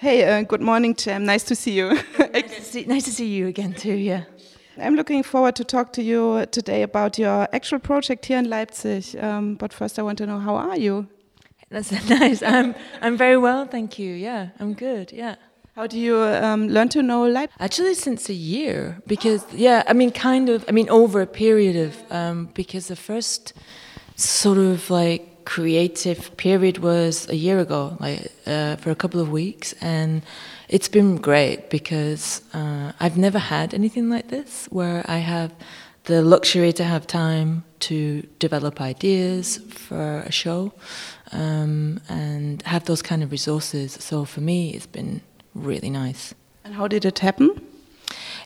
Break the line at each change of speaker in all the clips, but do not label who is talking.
Hey, uh, good morning, Jam. Nice to see you.
nice, to see, nice to see you again too. Yeah.
I'm looking forward to talk to you today about your actual project here in Leipzig. Um, but first, I want to know how are you?
That's nice. I'm I'm very well, thank you. Yeah, I'm good. Yeah.
How do you um, learn to know Leipzig?
Actually, since a year, because yeah, I mean, kind of. I mean, over a period of um, because the first sort of like creative period was a year ago, like uh, for a couple of weeks, and it's been great because uh, I've never had anything like this where I have the luxury to have time to develop ideas for a show um, and have those kind of resources. So for me, it's been really nice.
And how did it happen?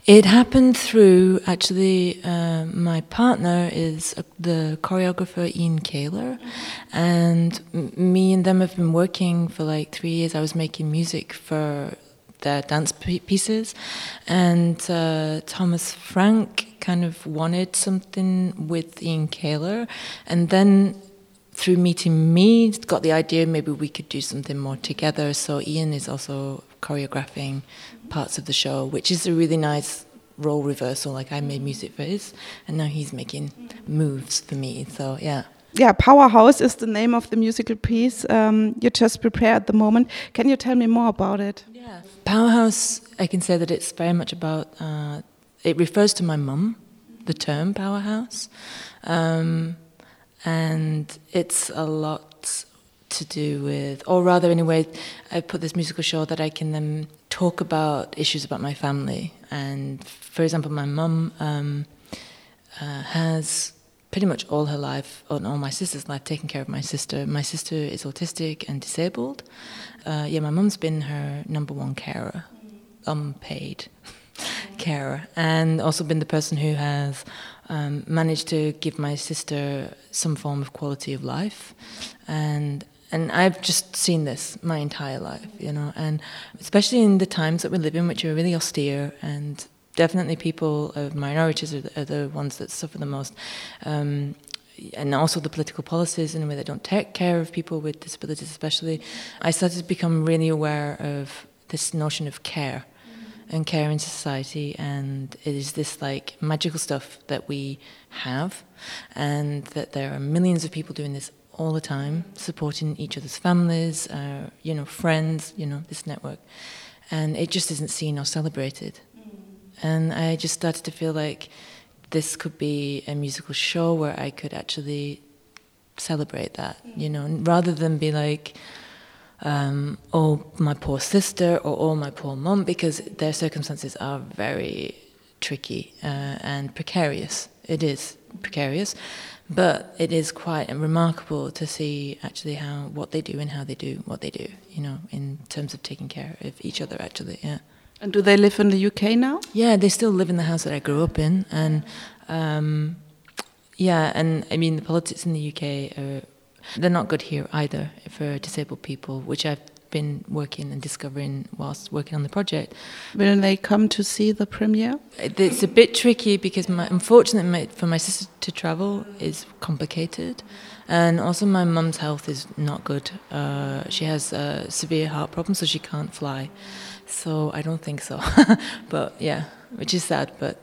It happened through actually. Uh, my partner is the choreographer Ian Kaler, and me and them have been working for like three years. I was making music for their dance pieces, and uh, Thomas Frank kind of wanted something with Ian Kaler, and then through meeting me, got the idea maybe we could do something more together. So Ian is also choreographing parts of the show, which is a really nice role reversal. Like I made music for his, and now he's making moves for me. So yeah.
Yeah, Powerhouse is the name of the musical piece um, you just prepared at the moment. Can you tell me more about it?
Yeah, Powerhouse. I can say that it's very much about. Uh, it refers to my mum, the term powerhouse. Um, and it's a lot to do with, or rather, in a way, I put this musical show that I can then talk about issues about my family. And for example, my mum um, uh, has pretty much all her life, or all my sister's life, taken care of my sister. My sister is autistic and disabled. Uh, yeah, my mum's been her number one carer, unpaid carer, and also been the person who has um, managed to give my sister some form of quality of life, and and I've just seen this my entire life, you know, and especially in the times that we live in, which are really austere and definitely people of minorities are the, are the ones that suffer the most. Um, and also the political policies in a way that don't take care of people with disabilities, especially. I started to become really aware of this notion of care and care in society and it is this like magical stuff that we have and that there are millions of people doing this all the time supporting each other's families uh, you know friends you know this network. And it just isn't seen or celebrated. And i just started to feel like this could be a musical show where i could actually celebrate that you know rather than be like um, or my poor sister or oh my poor mum because their circumstances are very tricky uh, and precarious. It is precarious, but it is quite remarkable to see actually how what they do and how they do what they do. You know, in terms of taking care of each other. Actually, yeah.
And do they live in the UK now?
Yeah, they still live in the house that I grew up in, and um, yeah, and I mean the politics in the UK are they're not good here either for disabled people, which I've been working and discovering whilst working on the project.
Will they come to see the premiere?
It's a bit tricky because, my, unfortunately, for my sister to travel is complicated, and also my mum's health is not good. Uh, she has a severe heart problems, so she can't fly. So I don't think so. but yeah, which is sad, but.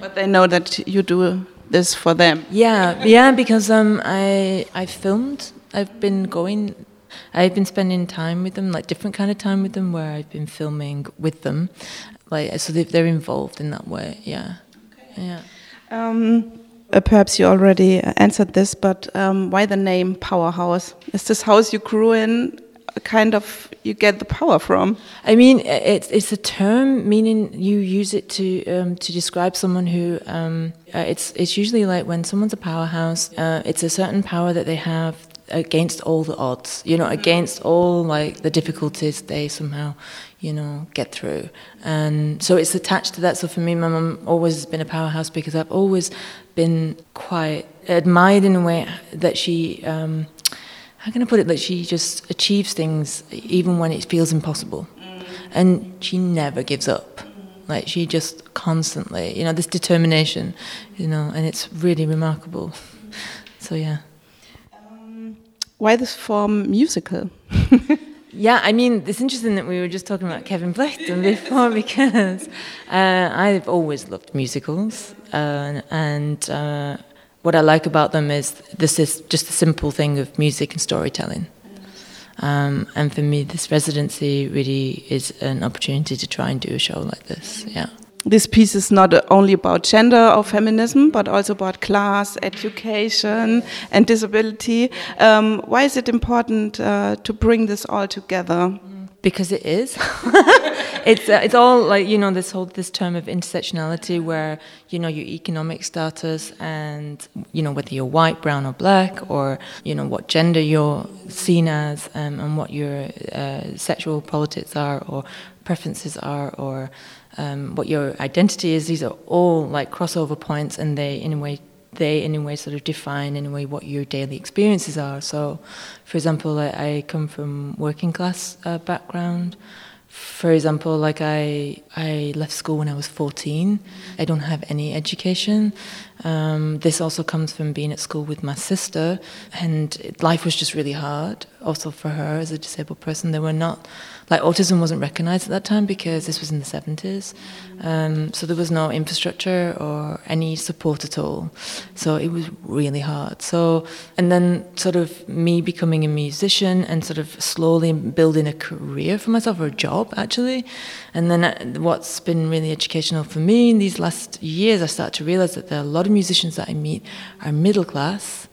But they know that you do this for them.
Yeah, yeah, because um, I I filmed. I've been going. I've been spending time with them, like different kind of time with them, where I've been filming with them, like so they're involved in that way. Yeah, okay. yeah.
Um, uh, perhaps you already answered this, but um, why the name Powerhouse? Is this house you grew in kind of you get the power from?
I mean, it's it's a term meaning you use it to um, to describe someone who um, uh, it's it's usually like when someone's a powerhouse. Uh, it's a certain power that they have against all the odds. You know, against all like the difficulties they somehow you know get through, and so it's attached to that. So for me, my mum always has been a powerhouse because I've always been quite admired in a way that she. Um, how can I put it? That she just achieves things even when it feels impossible, and she never gives up. Like she just constantly, you know, this determination, you know, and it's really remarkable. So yeah.
Why this form musical?
Yeah, I mean, it's interesting that we were just talking about Kevin Blyton before because uh, I've always loved musicals, uh, and uh, what I like about them is this is just a simple thing of music and storytelling. Um, and for me, this residency really is an opportunity to try and do a show like this. Yeah.
This piece is not only about gender or feminism, but also about class, education, and disability. Um, why is it important uh, to bring this all together?
because it is. it's uh, it's all like you know this whole this term of intersectionality where you know your economic status and you know whether you're white, brown, or black, or you know what gender you're seen as, um, and what your uh, sexual politics are or preferences are, or um, what your identity is. These are all like crossover points, and they in a way they in a way sort of define in a way what your daily experiences are. So, for example, I, come from working class uh, background. For example, like I I left school when I was 14. I don't have any education. Um, this also comes from being at school with my sister, and life was just really hard. Also for her as a disabled person, there were not like autism wasn't recognized at that time because this was in the 70s. Um, so there was no infrastructure or any support at all. So it was really hard. So, and then sort of me becoming a musician and sort of slowly building a career for myself or a job actually. And then uh, what's been really educational for me in these last years, I start to realize that there are a lot of musicians that I meet are middle class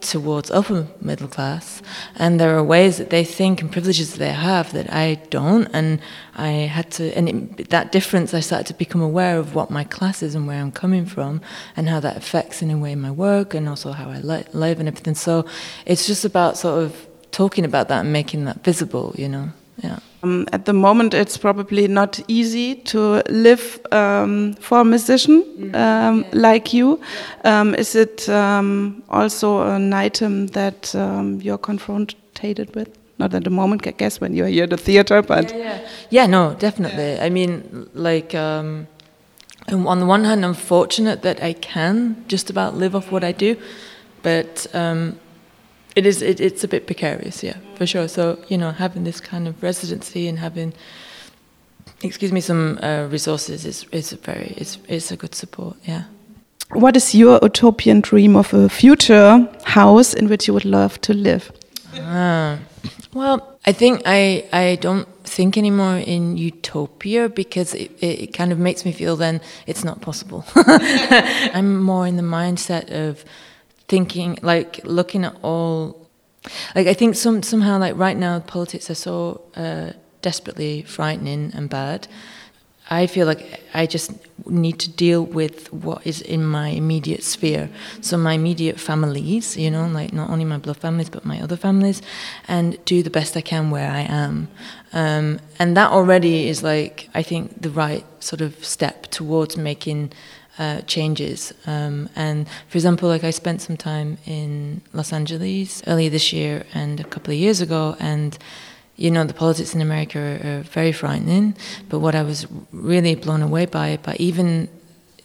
towards upper middle class, and there are ways that they think and privileges they have that I don't, and I had to, and it, that difference, I started to become aware of what my class is and where I'm coming from, and how that affects in a way my work and also how I li- live and everything. So it's just about sort of talking about that and making that visible, you know. Yeah.
Um, at the moment, it's probably not easy to live um, for a musician mm-hmm. um, like you. Um, is it um, also an item that um, you're confronted with? Not at the moment, I guess, when you're here at the theater, but
yeah, yeah. yeah no, definitely. I mean, like. on the one hand, I'm fortunate that I can just about live off what I do, but it is it, it's a bit precarious yeah for sure. So you know having this kind of residency and having excuse me some uh, resources is is a very is is a good support yeah.
What is your utopian dream of a future house in which you would love to live?
Ah, well i think i i don't think anymore in utopia because it, it kind of makes me feel then it's not possible. I'm more in the mindset of thinking like looking at all like I think some somehow like right now politics are so uh, desperately frightening and bad. I feel like I just need to deal with what is in my immediate sphere. So my immediate families, you know, like not only my blood families but my other families, and do the best I can where I am. Um, and that already is like I think the right sort of step towards making uh, changes. Um, and for example, like I spent some time in Los Angeles earlier this year and a couple of years ago, and you know the politics in America are, are very frightening. But what I was really blown away by, by even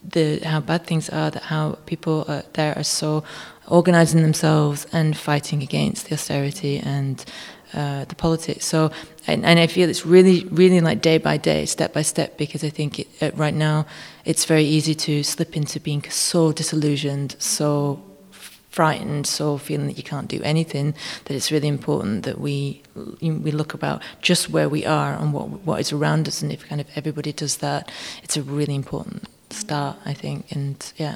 the how bad things are, that how people are, there are so organizing themselves and fighting against the austerity and uh, the politics. So, and, and, I feel it's really, really like day by day, step by step, because I think it, uh, right now it's very easy to slip into being so disillusioned, so frightened, so feeling that you can't do anything. That it's really important that we we look about just where we are and what what is around us, and if kind of everybody does that, it's a really important start, I think. And yeah.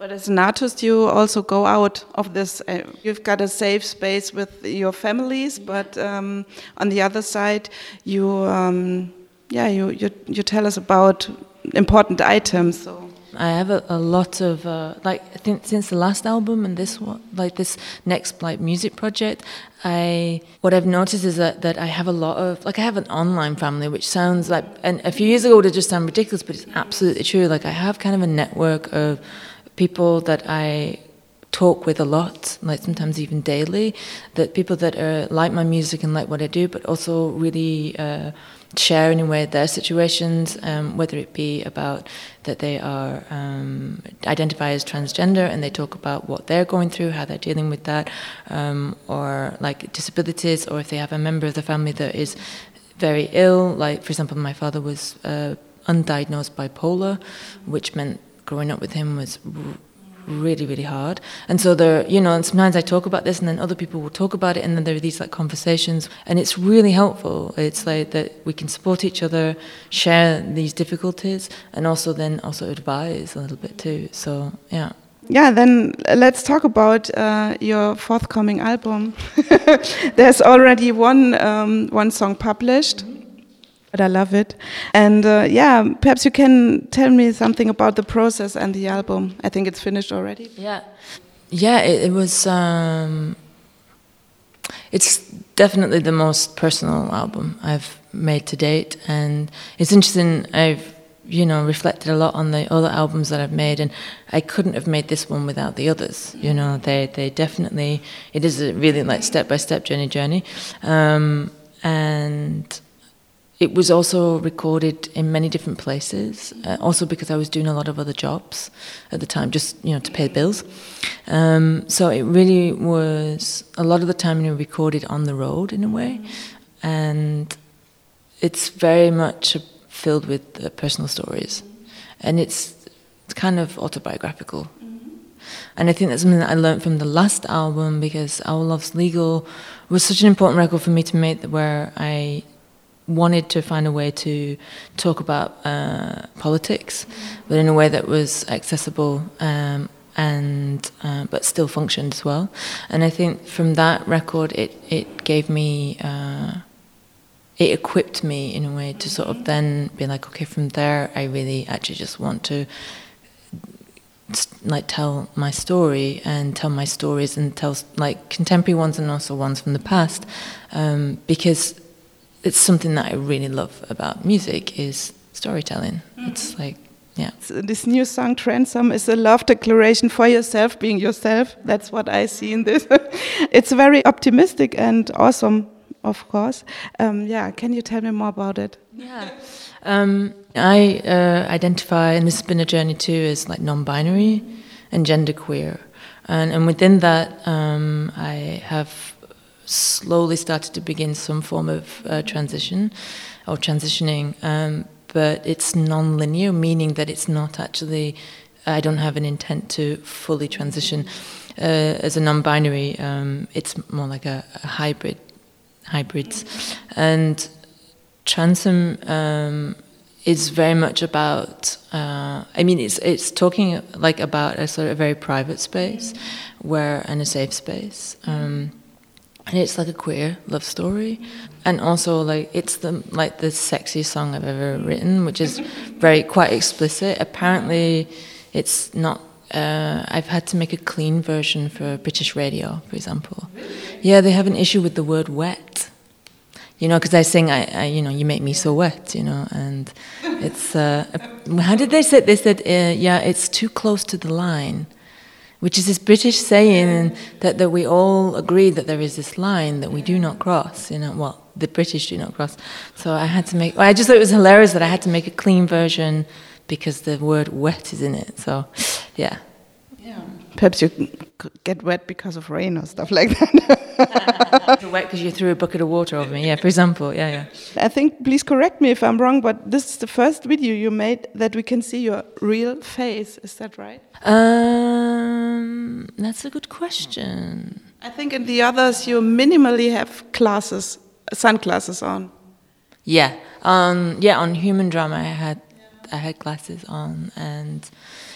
But as an artist, you also go out of this. Uh, you've got a safe space with your families, but um, on the other side, you, um, yeah, you, you, you tell us about important items. So.
I have a, a lot of uh, like I think since the last album and this one, like this next like music project, I what I've noticed is that, that I have a lot of like I have an online family, which sounds like and a few years ago would just sound ridiculous, but it's absolutely true. Like I have kind of a network of people that I talk with a lot, like sometimes even daily, that people that are like my music and like what I do, but also really uh, share in a way their situations, um, whether it be about that they are um, identify as transgender and they talk about what they're going through, how they're dealing with that, um, or like disabilities, or if they have a member of the family that is very ill, like for example, my father was uh, undiagnosed bipolar, which meant growing up with him was really really hard. And so there you know and sometimes i talk about this and then other people will talk about it and then there are these like conversations. And it's really helpful. It's like that we can support each other share these difficulties and also then also advise a little bit too. So yeah.
Yeah, then let's talk about uh, your forthcoming album. There's already one um, one song published but I love it. And uh, yeah, perhaps you can tell me something about the process and the album. I think it's finished already.
Yeah, yeah, it, it was. Um, it's definitely the most personal album I've made to date, and it's interesting. I've you know reflected a lot on the other albums that I've made, and I couldn't have made this one without the others. You know, they they definitely it is a really like step by step journey journey, um, and it was also recorded in many different places, uh, also because I was doing a lot of other jobs at the time, just you know to pay bills. Um, so it really was a lot of the time you know, recorded on the road in a way, and it's very much filled with uh, personal stories, and it's, it's kind of autobiographical. And I think that's something that I learned from the last album because All Love's Legal was such an important record for me to make where I wanted to find a way to talk about uh, politics, but in a way that was accessible um, and uh, but still functioned as well. And I think from that record, it it gave me. Uh, it equipped me in a way to sort of then be like, okay, from there, I really actually just want to like tell my story and tell my stories and tell like contemporary ones and also ones from the past um, because it's something that I really love about music is storytelling. Mm. It's like yeah.
This new song Transome is a love declaration for yourself, being yourself. That's what I see in this. it's very optimistic and awesome, of course. Um, yeah, can you tell me more about it?
Yeah. Um, I uh, identify, and this has been a journey too, as like non-binary and genderqueer, and and within that, um, I have slowly started to begin some form of uh, transition or transitioning, um, but it's non-linear, meaning that it's not actually. I don't have an intent to fully transition. Uh, as a non-binary, um, it's more like a, a, hybrid, hybrids, and Transome um, is very much about. Uh, I mean, it's it's talking like about a sort of very private space, where and a safe space. Um, and it's like a queer love story and also like it's the like the sexiest song i've ever written which is very quite explicit apparently it's not uh, I've had to make a clean version for British radio, for example. Yeah, they have an issue with the word wet. You know, because I sing, I, I, you know, you make me so wet, you know, and it's, uh, how did they say? They said, uh, yeah, it's too close to the line which is this British saying that, that we all agree that there is this line that we do not cross, you know, well, the British do not cross. So I had to make, well, I just thought it was hilarious that I had to make a clean version because the word wet is in it. So, yeah.
Yeah. Perhaps you get wet because of rain or stuff like that.
wet because you threw a bucket of water over me, yeah, for example, yeah, yeah.
I think, please correct me if I'm wrong, but this is the first video you made that we can see your real face. Is that right?
Um, that's a good question.
I think in the others you minimally have glasses, sunglasses on.
Yeah, um, yeah. On human drama, I had I had glasses on, and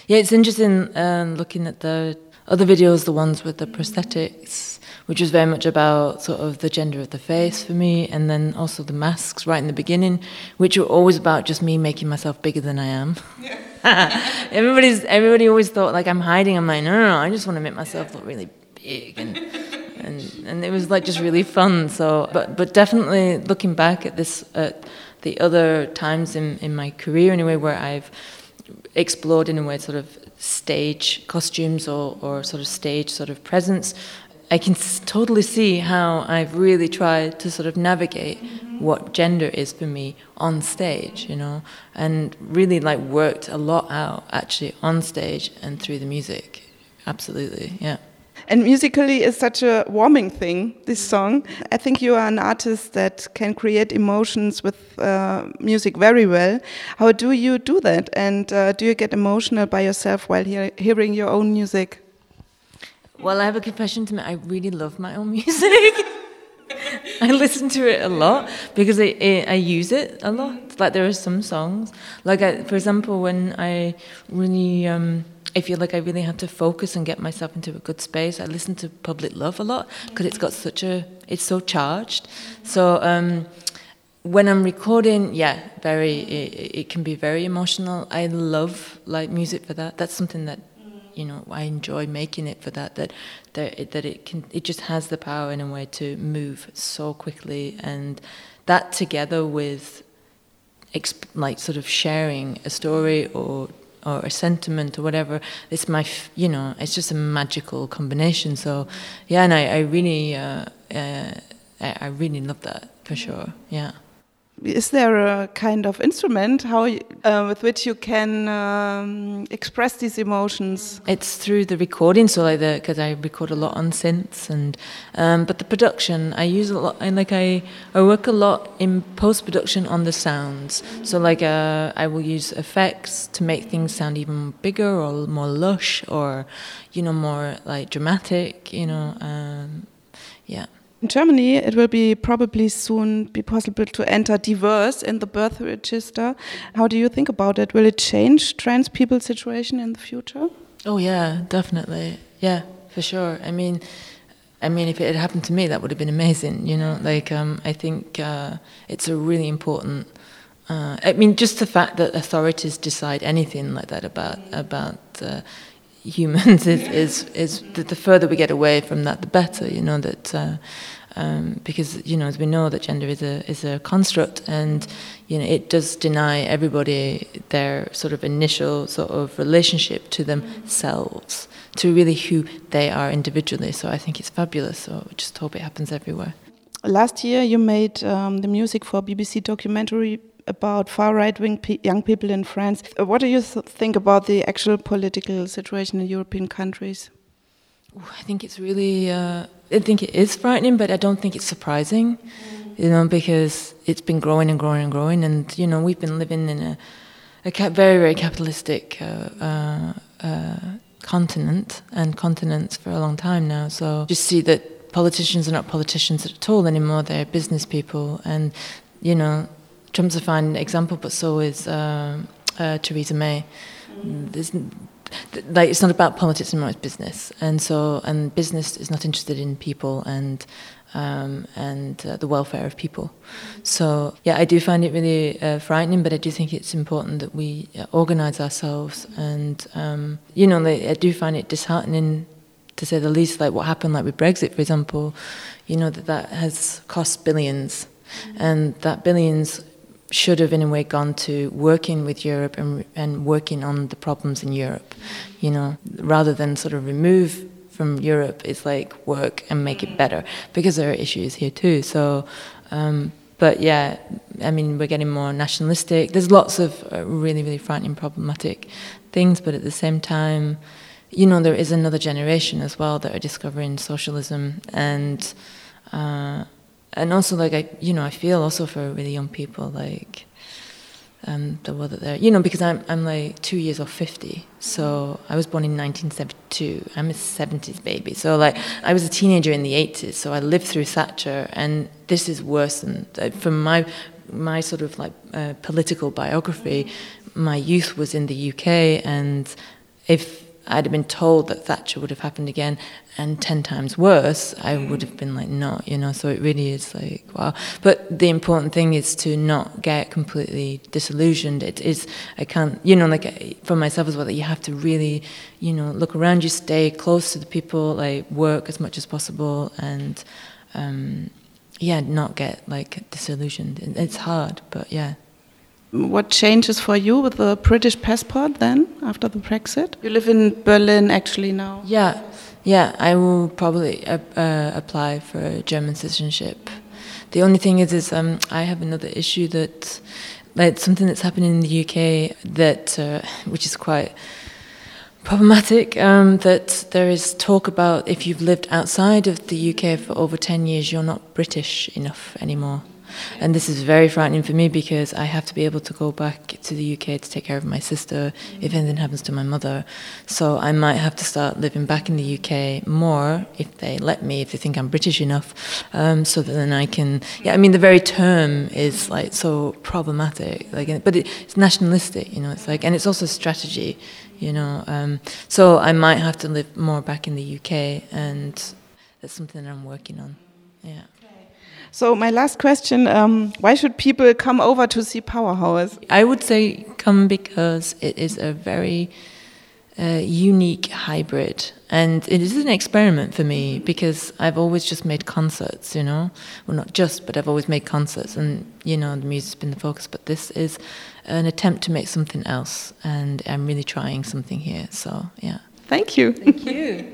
yeah, it's interesting um, looking at the other videos, the ones with the prosthetics, which was very much about sort of the gender of the face for me, and then also the masks right in the beginning, which were always about just me making myself bigger than I am. Everybody's everybody always thought like I'm hiding. I'm like, no, no, no, I just want to make myself look really big and. And, and it was like just really fun. So, but but definitely looking back at this, at the other times in, in my career anyway, where I've explored in a way sort of stage costumes or, or sort of stage sort of presence. I can totally see how I've really tried to sort of navigate what gender is for me on stage, you know, and really like worked a lot out actually on stage and through the music. Absolutely, yeah.
And musically is such a warming thing, this song. I think you are an artist that can create emotions with uh, music very well. How do you do that? And uh, do you get emotional by yourself while hear hearing your own music?
Well, I have a confession to make. I really love my own music. I listen to it a lot because I, I, I, use it a lot. Like there are some songs, like I, for example, when I really um, I feel like I really have to focus and get myself into a good space. I listen to Public Love a lot because it's got such a, it's so charged. So um, when I'm recording, yeah, very, it, it, can be very emotional. I love like music for that. That's something that, you know, I enjoy making it for that. That that that it can, it just has the power in a way to move so quickly, and that together with, like sort of sharing a story or or a sentiment or whatever. It's my, you know, it's just a magical combination. So, yeah, and I, I really, uh, uh, I really love that for sure. Yeah.
Is there a kind of instrument how uh, with which you can um, express these emotions?
It's through the recording, so like because I record a lot on synths and um, but the production I use a lot. And like I I work a lot in post production on the sounds. So like uh, I will use effects to make things sound even bigger or more lush or you know more like dramatic. You know, um, yeah.
In Germany, it will be probably soon be possible to enter diverse in the birth register. How do you think about it? Will it change trans people's situation in the future?
Oh yeah, definitely. Yeah, for sure. I mean, I mean, if it had happened to me, that would have been amazing. You know, like um, I think uh, it's a really important. Uh, I mean, just the fact that authorities decide anything like that about about uh, humans is is, is the, the, further we get away from that, the better. You know that uh, um, because you know as we know that gender is a is a construct, and you know it does deny everybody their sort of initial sort of relationship to themselves, to really who they are individually. So I think it's fabulous. So we just hope it happens everywhere.
Last year, you made um, the music for BBC documentary about far right wing pe young people in France. Uh, what do you th think about the actual political situation in European countries?
I think it's really, uh, I think it is frightening, but I don't think it's surprising, you know, because it's been growing and growing and growing. And, you know, we've been living in a, a very, very capitalistic uh, uh, uh, continent and continents for a long time now. So just see that politicians are not politicians at all anymore, they're business people. And, you know, Trump's a fine example, but so is uh, uh, Theresa May. There's, like it's not about politics anymore; it's business, and so and business is not interested in people and um, and uh, the welfare of people. So yeah, I do find it really uh, frightening, but I do think it's important that we uh, organise ourselves, and um, you know, I do find it disheartening to say the least. Like what happened, like with Brexit, for example, you know that that has cost billions, and that billions should have in a way gone to working with Europe and, and working on the problems in Europe, you know, rather than sort of remove from Europe, it's like work and make it better because there are issues here too. So, um, but yeah, I mean, we're getting more nationalistic. There's lots of uh, really, really frightening, problematic things, but at the same time, you know, there is another generation as well that are discovering socialism and. Uh, and also like I, you know, I feel also for really young people like um, the world that they're, you know, because I'm I'm like two years off fifty, so I was born in 1972. I'm a 70s baby, so like I was a teenager in the 80s, so I lived through Thatcher, and this is worse than uh, from my my sort of like uh, political biography. My youth was in the UK, and if I'd have been told that Thatcher would have happened again and 10 times worse, I would have been like, no, you know, so it really is like, wow. But the important thing is to not get completely disillusioned. It is, I can't, you know, like for myself as well, that you have to really, you know, look around you, stay close to the people, like work as much as possible and, um, yeah, not get like disillusioned. It's hard, but yeah.
What changes for you with the British passport then after the Brexit? You live in Berlin actually now.
Yeah, yeah. I will probably uh, uh, apply for German citizenship. The only thing is, is um, I have another issue that, like something that's happening in the UK that, uh, which is quite problematic. Um, that there is talk about if you've lived outside of the UK for over ten years, you're not British enough anymore. And this is very frightening for me because I have to be able to go back to the UK to take care of my sister if anything happens to my mother. So I might have to start living back in the UK more if they let me, if they think I'm British enough, um, so that then I can. Yeah, I mean the very term is like so problematic, like, but it, it's nationalistic, you know. It's like, and it's also strategy, you know. Um, so I might have to live more back in the UK, and that's something that I'm working on. Yeah.
So my last question: um, Why should people come over to see Powerhouse?
I would say come because it is a very uh, unique hybrid, and it is an experiment for me because I've always just made concerts. You know, well, not just, but I've always made concerts, and you know, the music's been the focus. But this is an attempt to make something else, and I'm really trying something here. So yeah.
Thank you.
Thank you.